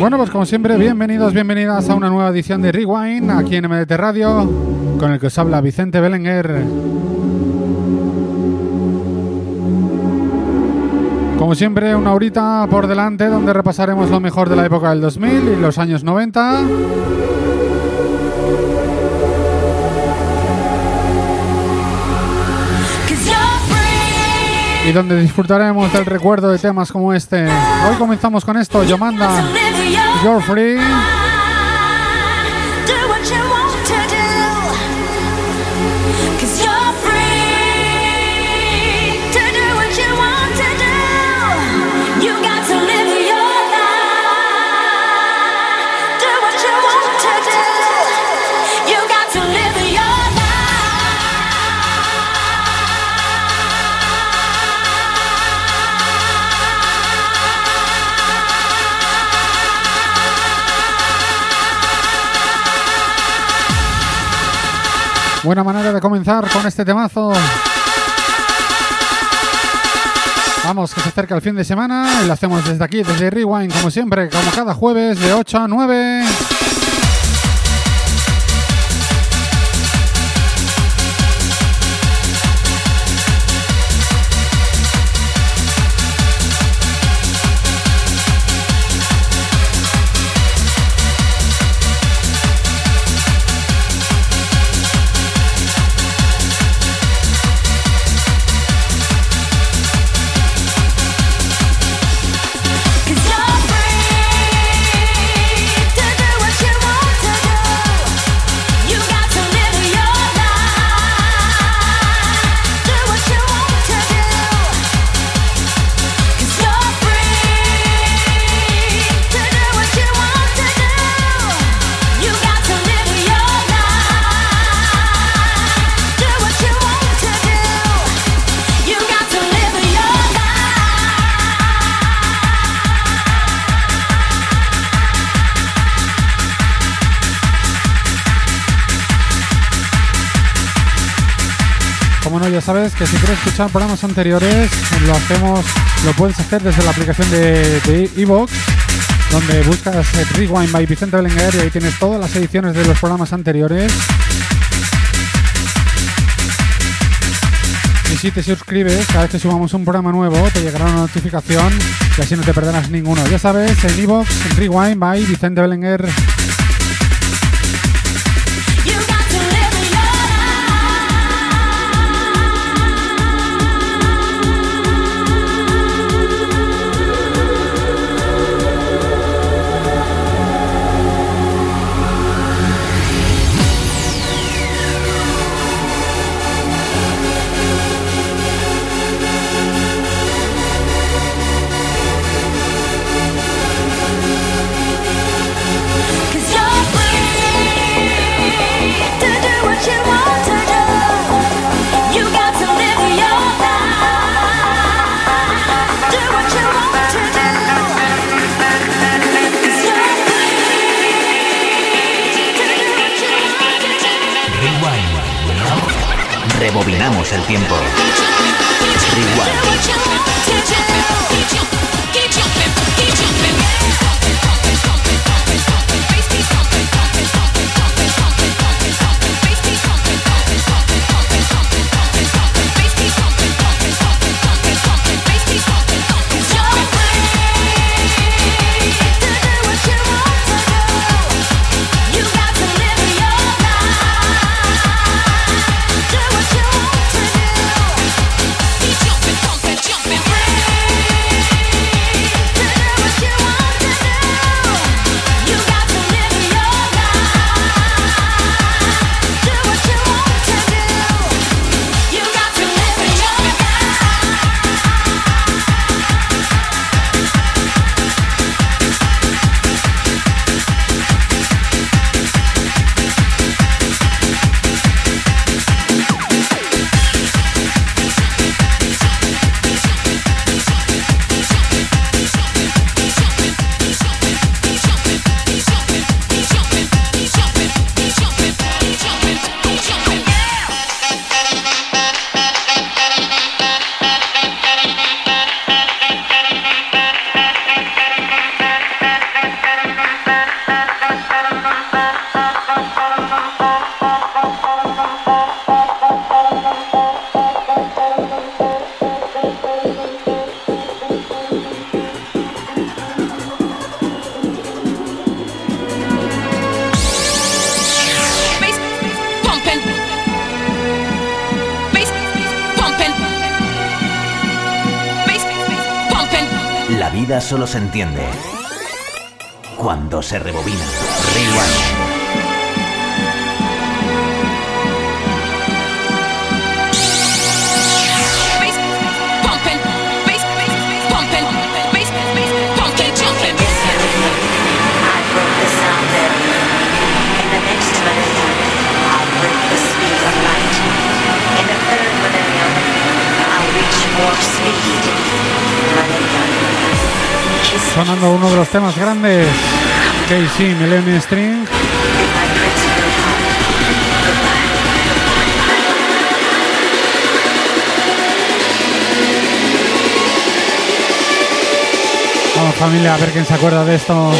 Bueno, pues como siempre, bienvenidos, bienvenidas a una nueva edición de Rewind aquí en MDT Radio, con el que os habla Vicente Belenguer. Como siempre, una horita por delante donde repasaremos lo mejor de la época del 2000 y los años 90. Y donde disfrutaremos del recuerdo de temas como este. Hoy comenzamos con esto, Yomanda, You're Free. Buena manera de comenzar con este temazo. Vamos, que se acerca el fin de semana y lo hacemos desde aquí, desde Rewind, como siempre, como cada jueves de 8 a 9. Ya sabes que si quieres escuchar programas anteriores, lo hacemos, lo puedes hacer desde la aplicación de Evox, donde buscas Rewind by Vicente Belenguer y ahí tienes todas las ediciones de los programas anteriores. Y si te suscribes, cada vez que subamos un programa nuevo, te llegará una notificación y así no te perderás ninguno. Ya sabes, en Evox, Rewind by Vicente Belenguer. Rebobinamos el tiempo. Vida solo se entiende cuando se rebobina. Rewind. Sonando uno de los temas grandes, KC Millennium String. Vamos familia, a ver quién se acuerda de esto.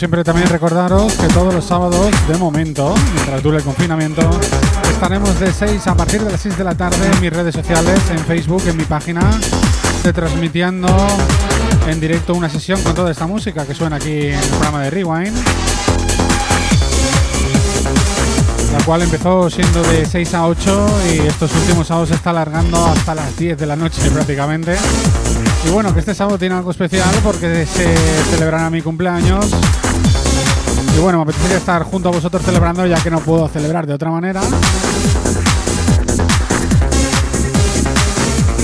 Siempre también recordaros que todos los sábados, de momento, mientras dure el confinamiento, estaremos de 6 a partir de las 6 de la tarde en mis redes sociales, en Facebook, en mi página, transmitiendo en directo una sesión con toda esta música que suena aquí en el programa de Rewind. la cual empezó siendo de 6 a 8 y estos últimos sábados se está alargando hasta las 10 de la noche prácticamente. Y bueno, que este sábado tiene algo especial porque se celebrará mi cumpleaños. Y bueno, me apetecería estar junto a vosotros celebrando ya que no puedo celebrar de otra manera.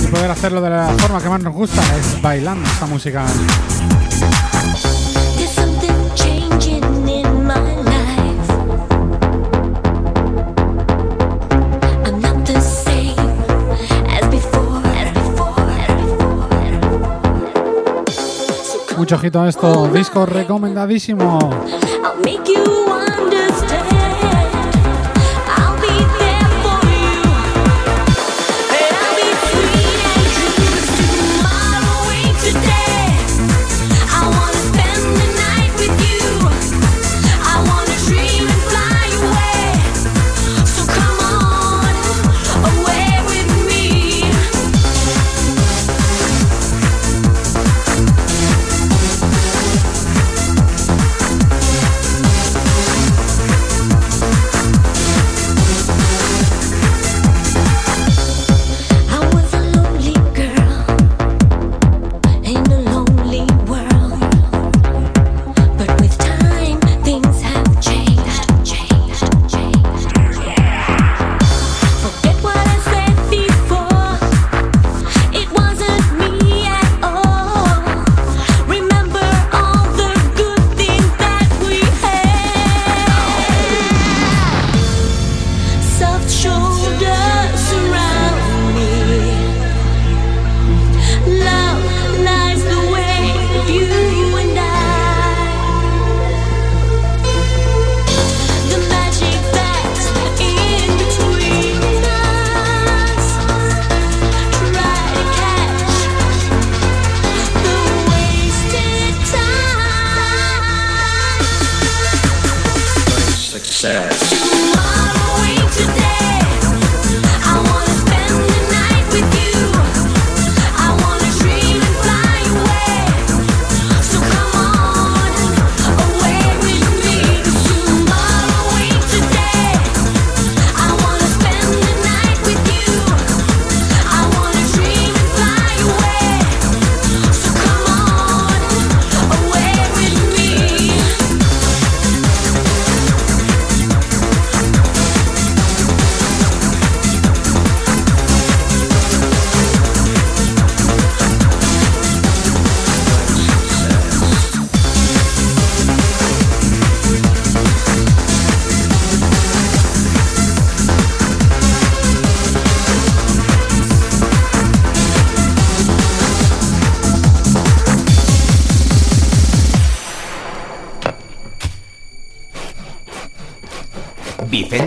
Y poder hacerlo de la forma que más nos gusta es bailando esta música. Mucho ojito a esto, disco recomendadísimo.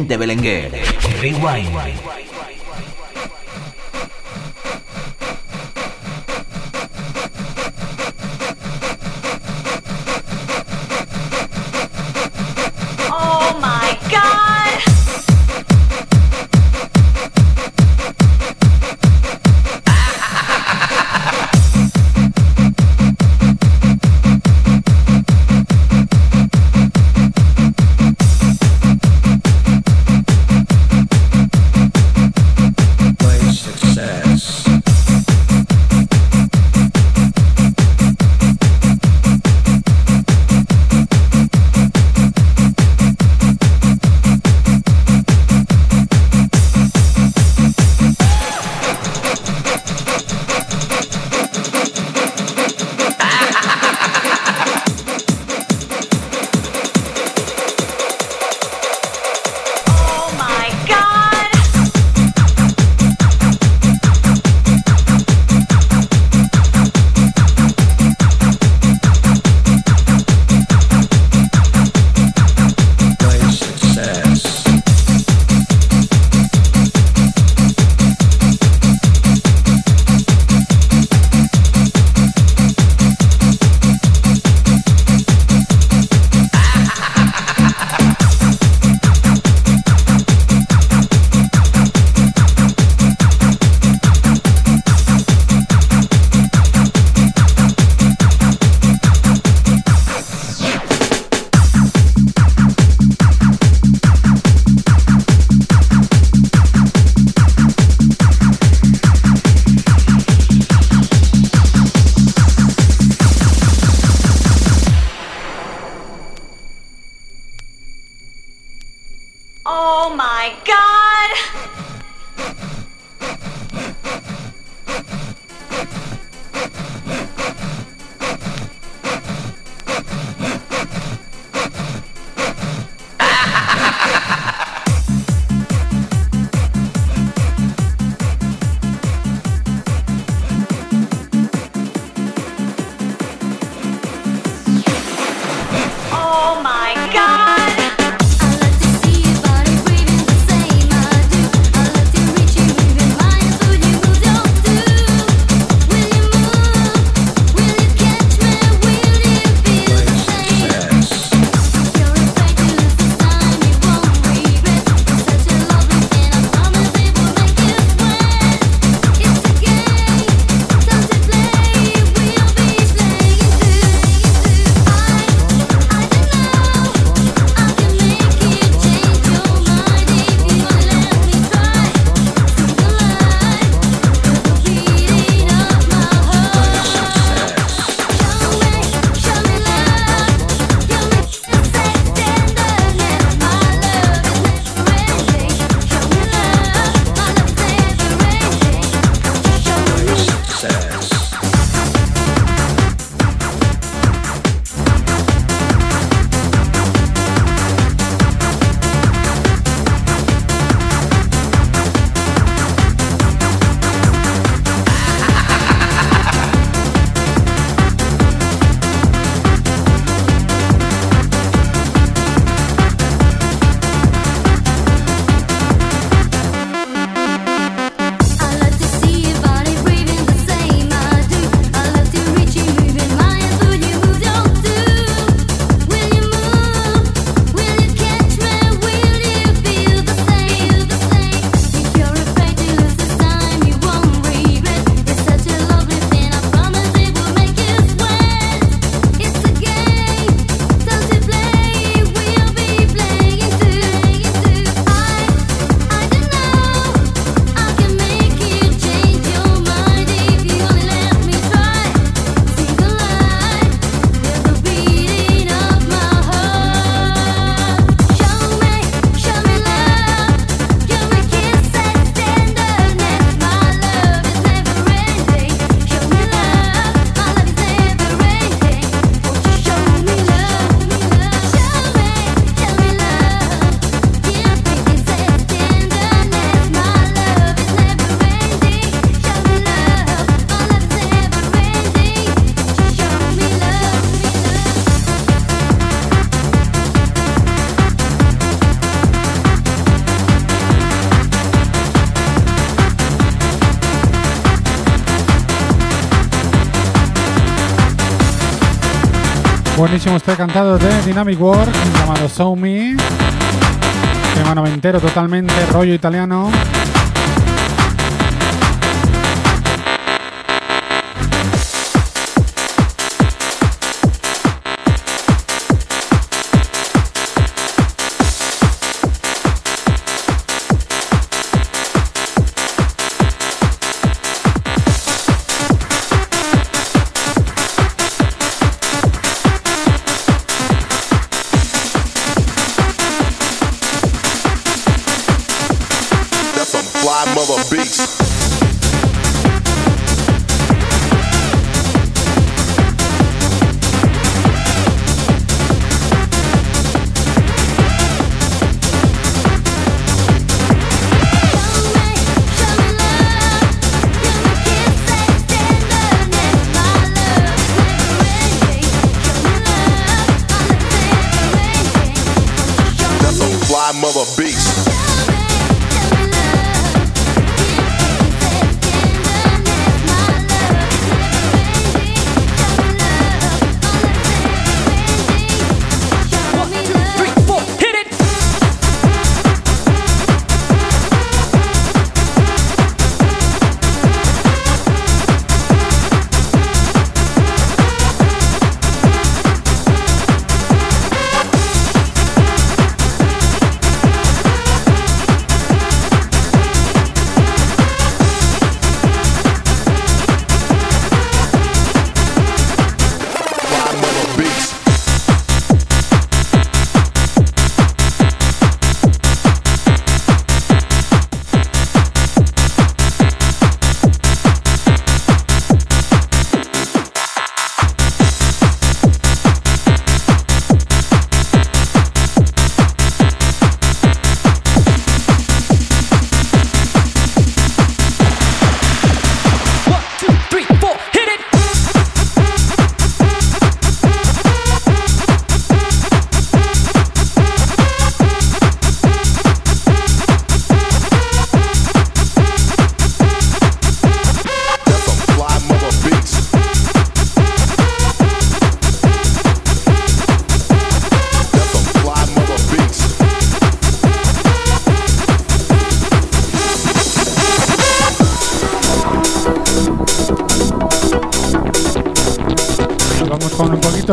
De Belenguer. my god! Buenísimo este cantado de Dynamic Work llamado Show Me. Tema noventero totalmente, rollo italiano. mother beats. mother beast.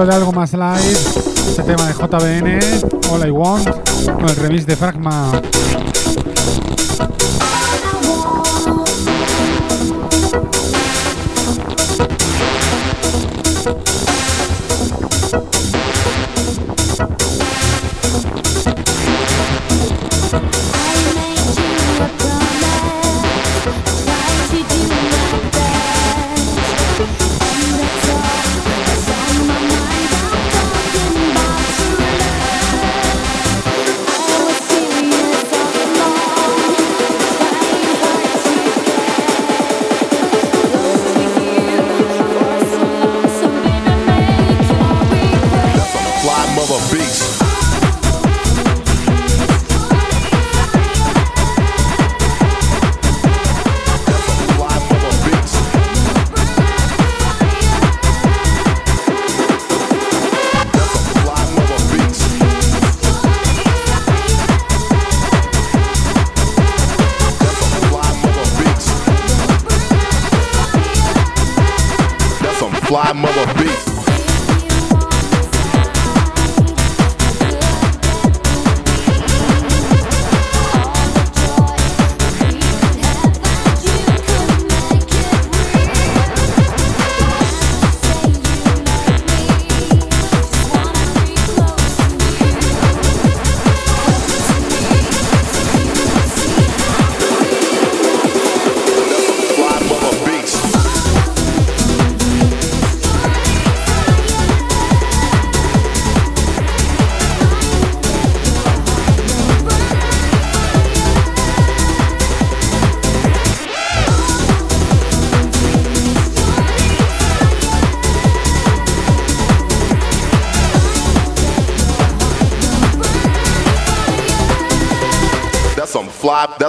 De algo más live. Este tema de JBN, All I Want, con el remix de Fragma.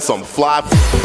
Some fly.